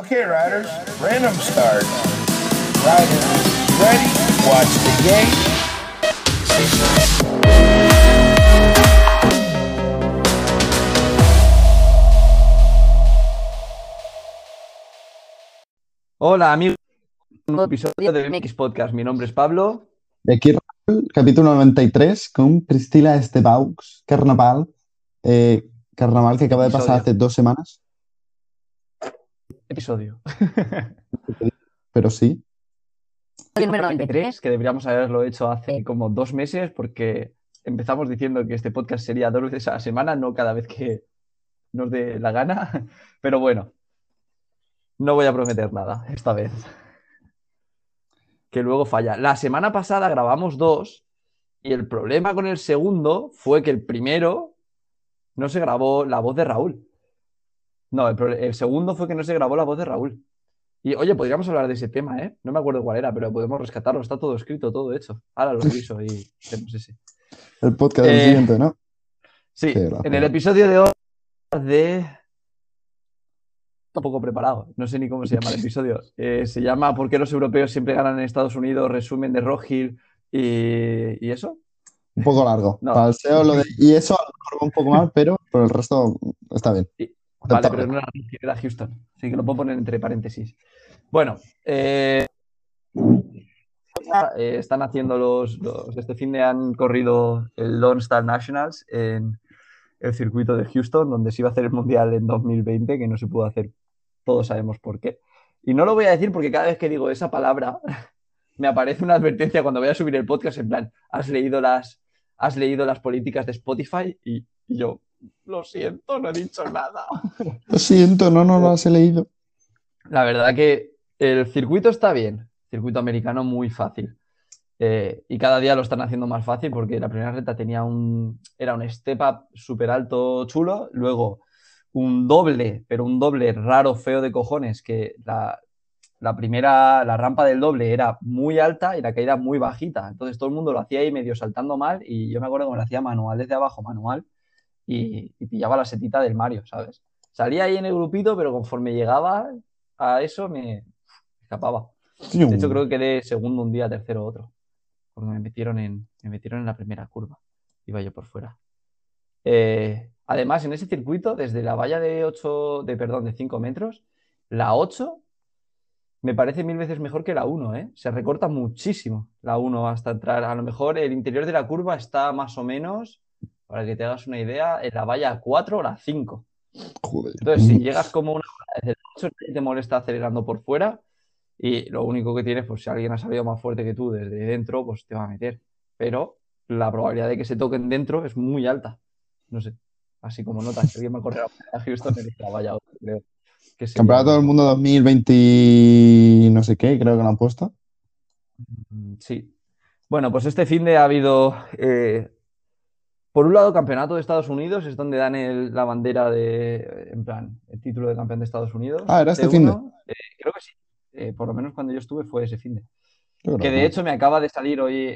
Okay, riders, random start. Riders, ready? Watch the game. Hola amigos, un nuevo episodio de MX Podcast. Mi nombre es Pablo. De aquí, capítulo 93, con Priscila Estebaux, Carnaval. eh, carnaval que acaba de pasar hace dos semanas, Episodio. pero sí. número 93, que deberíamos haberlo hecho hace como dos meses porque empezamos diciendo que este podcast sería dos veces a la semana, no cada vez que nos dé la gana. Pero bueno, no voy a prometer nada esta vez. Que luego falla. La semana pasada grabamos dos y el problema con el segundo fue que el primero no se grabó la voz de Raúl. No, el, el segundo fue que no se grabó la voz de Raúl. Y oye, podríamos hablar de ese tema, ¿eh? No me acuerdo cuál era, pero podemos rescatarlo. Está todo escrito, todo hecho. Ahora lo reviso y hacemos ese. El podcast del Eh, siguiente, ¿no? Sí, gracioso. en el episodio de hoy de... Un poco preparado, no sé ni cómo se llama el episodio. Eh, se llama ¿Por qué los europeos siempre ganan en Estados Unidos? Resumen de Rockhill y... y eso. Un poco largo. No. Para el SEO lo de- Y eso a lo mejor va un poco mal, pero por el resto está bien. Vale, pero no era era Houston. Así que lo puedo poner entre paréntesis. Bueno, eh, eh, están haciendo los, los- Este fin de han corrido el Lone Star Nationals en el circuito de Houston, donde se iba a hacer el Mundial en 2020, que no se pudo hacer. Todos sabemos por qué. Y no lo voy a decir porque cada vez que digo esa palabra, me aparece una advertencia cuando voy a subir el podcast en plan, ¿has leído las, has leído las políticas de Spotify? Y, y yo, lo siento, no he dicho nada. Lo siento, no, no lo has leído. La verdad que el circuito está bien, circuito americano muy fácil. Eh, y cada día lo están haciendo más fácil porque la primera recta tenía un, era un step up súper alto, chulo, luego un doble, pero un doble raro, feo de cojones, que la, la primera, la rampa del doble era muy alta y la caída muy bajita. Entonces todo el mundo lo hacía ahí medio saltando mal y yo me acuerdo que me lo hacía manual desde abajo, manual, y, y pillaba la setita del Mario, ¿sabes? Salía ahí en el grupito, pero conforme llegaba a eso me escapaba. De hecho, creo que quedé segundo un día, tercero otro. Porque me metieron en, me metieron en la primera curva. Iba yo por fuera. Eh, además, en ese circuito, desde la valla de 8, de, perdón, de 5 metros, la 8 me parece mil veces mejor que la 1, ¿eh? Se recorta muchísimo la 1 hasta entrar. A lo mejor el interior de la curva está más o menos, para que te hagas una idea, en la valla 4 o la 5. Joder. Entonces, si llegas como una hora desde el 8, nadie te molesta acelerando por fuera y lo único que tienes, pues si alguien ha salido más fuerte que tú desde dentro, pues te va a meter. Pero la probabilidad de que se toquen dentro es muy alta. No sé, así como notas. Si alguien me ha corrido a Houston, me dice, vaya, otro, creo. Que Campeonato del Mundo 2020 y no sé qué, creo que lo han puesto. Mm, Sí. Bueno, pues este fin de ha habido, eh, por un lado, Campeonato de Estados Unidos, es donde dan el- la bandera de, en plan, el título de campeón de Estados Unidos. Ah, era este T1, finde. eh, creo que sí. Eh, por lo menos cuando yo estuve fue ese fin de. Que de hecho me acaba de salir hoy,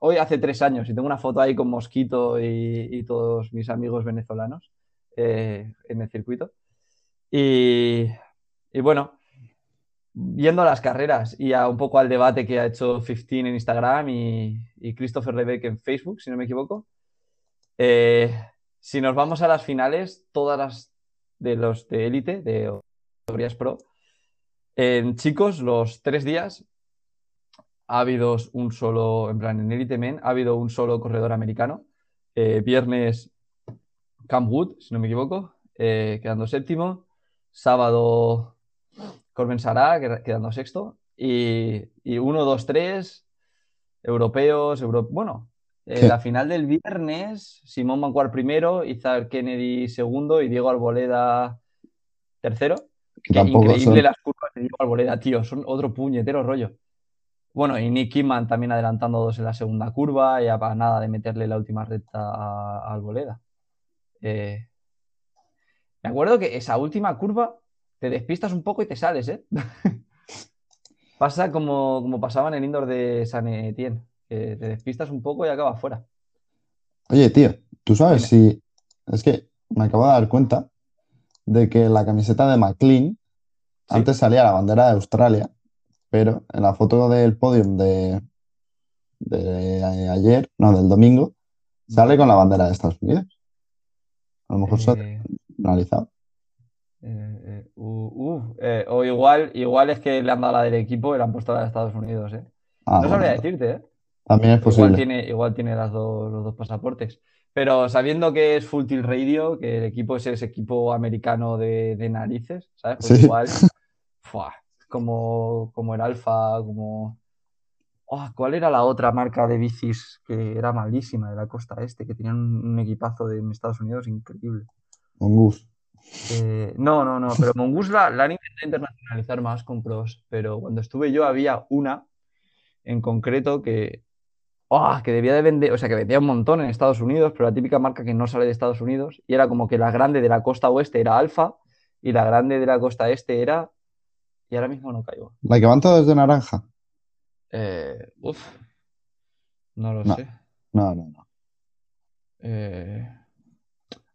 hoy hace tres años, y tengo una foto ahí con Mosquito y, y todos mis amigos venezolanos eh, en el circuito. Y, y bueno, viendo las carreras y a un poco al debate que ha hecho 15 en Instagram y, y Christopher Lebeck en Facebook, si no me equivoco, eh, si nos vamos a las finales, todas las de los de élite, de categorías pro, en chicos, los tres días ha habido un solo, en plan, en Elite Men, ha habido un solo corredor americano. Eh, viernes, Cam Wood, si no me equivoco, eh, quedando séptimo. Sábado, Corben Sará, qued- quedando sexto. Y, y uno, dos, tres, europeos, euro- bueno, ¿Qué? la final del viernes, Simón Mancuar primero, Izar Kennedy segundo y Diego Arboleda tercero. Qué increíble son- las curvas de Diego Arboleda, tío. Son otro puñetero rollo. Bueno, y Nick Kidman también adelantando dos en la segunda curva y a para nada de meterle la última recta a, a Arboleda. Eh, me acuerdo que esa última curva te despistas un poco y te sales, ¿eh? Pasa como, como pasaba en el indoor de San Etienne, te despistas un poco y acabas fuera. Oye, tío, ¿tú sabes si... Es que me acabo de dar cuenta de que la camiseta de McLean antes salía la bandera de Australia, pero en la foto del podium de, de ayer, no, del domingo, sale con la bandera de Estados Unidos. A lo mejor se ha Eh, analizado. eh, eh, uh, uh, eh, o igual, igual es que le han dado la del equipo y le han puesto la de Estados Unidos, ¿eh? Ah, No sabría decirte, ¿eh? También es Igual posible. tiene, igual tiene las dos, los dos pasaportes. Pero sabiendo que es Full Tilt Radio, que el equipo es ese equipo americano de, de narices, ¿sabes? Pues Sí. igual, como, como el Alfa, como... Oh, ¿cuál era la otra marca de bicis que era malísima de la costa este, que tenían un, un equipazo de, en Estados Unidos increíble? Mongoose. Eh, no, no, no, pero Mongoose la, la han intentado internacionalizar más con pros, pero cuando estuve yo había una en concreto que, ¡oh! que debía de vender, o sea, que vendía un montón en Estados Unidos, pero la típica marca que no sale de Estados Unidos, y era como que la grande de la costa oeste era Alfa y la grande de la costa este era, y ahora mismo no caigo. La que van todos de naranja. Eh, uf, no lo No. sé. No, no, no. Eh,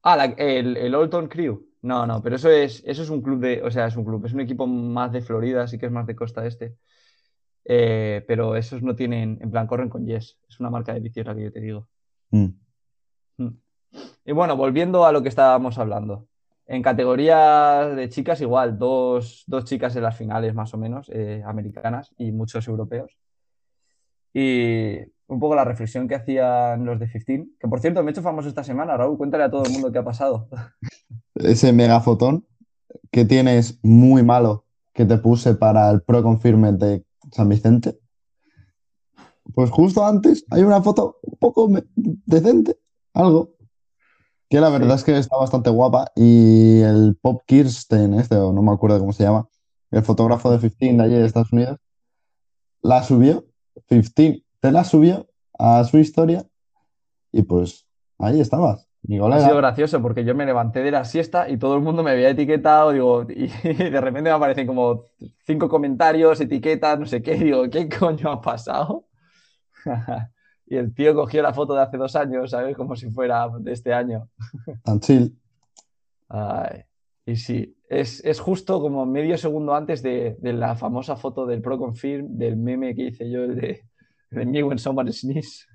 Ah, la- el, el Olton Crew. No, no, pero eso es, eso es un club de, o sea, es un club, es un equipo más de Florida, así que es más de costa este. Eh, pero esos no tienen, en plan, corren con Yes. Es una marca de la que yo te digo. Mm. Mm. Y bueno, volviendo a lo que estábamos hablando. En categoría de chicas, igual, dos, dos chicas en las finales más o menos, eh, americanas y muchos europeos. Y un poco la reflexión que hacían los de 15, que por cierto me he hecho famoso esta semana, Raúl, cuéntale a todo el mundo qué ha pasado. Ese megafotón que tienes muy malo que te puse para el Pro Confirmed de San Vicente. Pues justo antes hay una foto un poco decente, algo. Que la verdad Sí. es que está bastante guapa. Y el Pop Kirsten, este, o no me acuerdo cómo se llama, el fotógrafo de 15 de allí de Estados Unidos, la subió, 15, te la subió a su historia y pues ahí estabas, Ha sido gracioso porque yo me levanté de la siesta y todo el mundo me había etiquetado, digo, y de repente me aparecen como cinco comentarios, etiquetas, no sé qué, digo, ¿qué coño ha pasado? Y el tío cogió la foto de hace dos años, ¿sabes? Como si fuera de este año. Tan chill. Ay, y sí, es, es justo como medio segundo antes de, de la famosa foto del Pro Confirm, del meme que hice yo, el de, de Me When Someone Sneeze.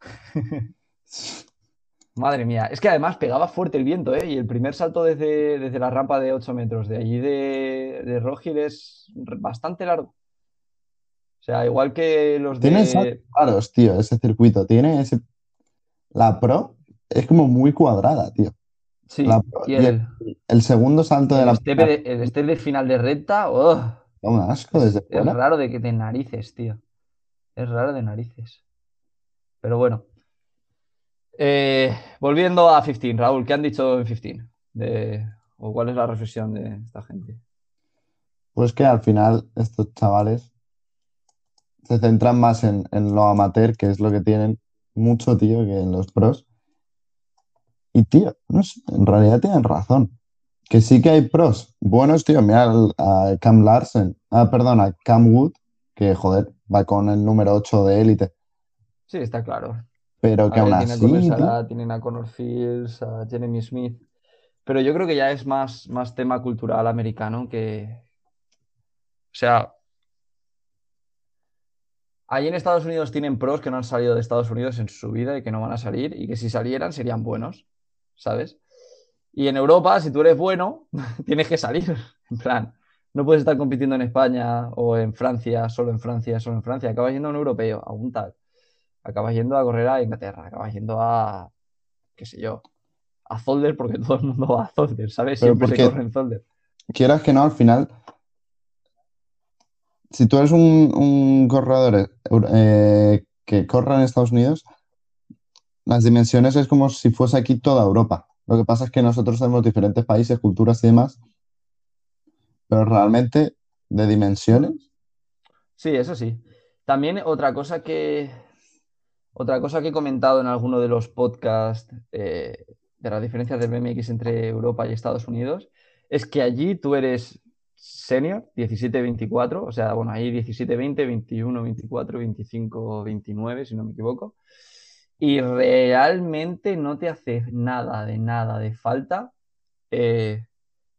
Madre mía, es que además pegaba fuerte el viento, ¿eh? Y el primer salto desde, desde la rampa de 8 metros de allí de, de Rogil es bastante largo. O sea, igual que los Tiene de... raros, tío, ese circuito. Tiene ese. La Pro es como muy cuadrada, tío. Sí, la Pro- y y el, El segundo salto de la de, el step de final de recta, ¡oh! Un asco desde Es fuera. raro de, que- de narices, tío. Es raro de narices. Pero bueno. Eh, volviendo a 15, Raúl, ¿qué han dicho en 15? De, ¿O cuál es la reflexión de esta gente? Pues que al final estos chavales se centran más en, en lo amateur, que es lo que tienen mucho, tío, que en los pros. Y, tío, no sé, en realidad tienen razón. Que sí que hay pros buenos, tío. Mira a Cam Larsen, ah, perdón, a Cam Wood, que joder, va con el número 8 de élite. Sí, está claro. Pero que A aún ver, tienen a así, tienen a Connor Fields, a Jeremy Smith. Pero yo creo que ya es más, más tema cultural americano que. O sea. Ahí en Estados Unidos tienen pros que no han salido de Estados Unidos en su vida y que no van a salir y que si salieran serían buenos, ¿sabes? Y en Europa, si tú eres bueno, tienes que salir. En plan, no puedes estar compitiendo en España o en Francia, solo en Francia, solo en Francia. Acabas yendo a un europeo, a un tal. Acabas yendo a correr a Inglaterra, acabas yendo a, qué sé yo, a Zolder porque todo el mundo va a Zolder, ¿sabes? Pero Siempre se corre en Zolder. quieras que no, al final, si tú eres un, un corredor eh, que corra en Estados Unidos, las dimensiones es como si fuese aquí toda Europa. Lo que pasa es que nosotros tenemos diferentes países, culturas y demás, pero realmente de dimensiones, Sí, eso sí. También otra cosa que otra cosa que he comentado en alguno de los podcasts eh, de las diferencias del BMX entre Europa y Estados Unidos es que allí tú eres senior, 17-24, o sea, bueno, ahí 17-20, 21-24, 25-29, si no me equivoco, y realmente no te hace nada de nada de falta eh,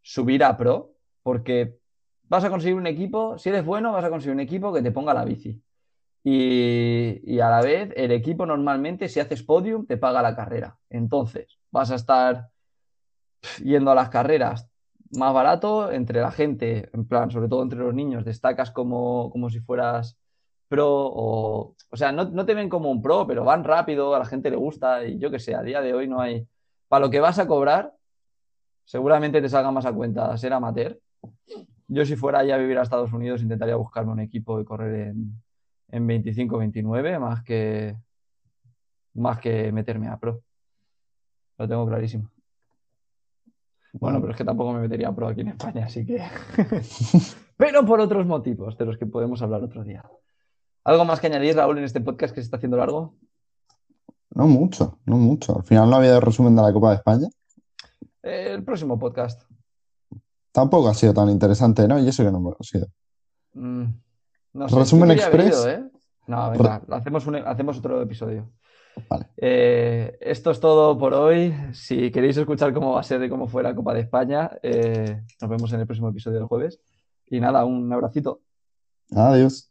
subir a pro porque vas a conseguir un equipo, si eres bueno, vas a conseguir un equipo que te ponga la bici. Y, a la vez, el equipo normalmente, si haces podium, te paga la carrera. Entonces, vas a estar yendo a las carreras más barato entre la gente, en plan, sobre todo entre los niños, destacas como, como si fueras pro o... O sea, no, no, te ven como un pro, pero van rápido, a la gente le gusta y yo que sé, a día de hoy no hay... Para lo que vas a cobrar, seguramente te salga más a cuenta ser amateur. Yo si fuera ya a vivir a Estados Unidos intentaría buscarme un equipo y correr en, en 25-29 más que, más que meterme a pro. Lo tengo clarísimo. Bueno, pero es que tampoco me metería a pro aquí en España, así que... pero por otros motivos de los que podemos hablar otro día. ¿Algo más que añadir, Raúl, en este podcast que se está haciendo largo? No mucho, no mucho. Al final no había resumen de la Copa de España. el próximo podcast. Tampoco ha sido tan interesante, ¿no? Y eso que no me ha sido. Mm, Resumen Express. ¿eh? No, venga, hacemos, hacemos otro episodio. Vale. Eh, esto es todo por hoy. Si queréis escuchar cómo va a ser y cómo fue la Copa de España, eh, nos vemos en el próximo episodio del jueves. Y nada, un abracito. Adiós.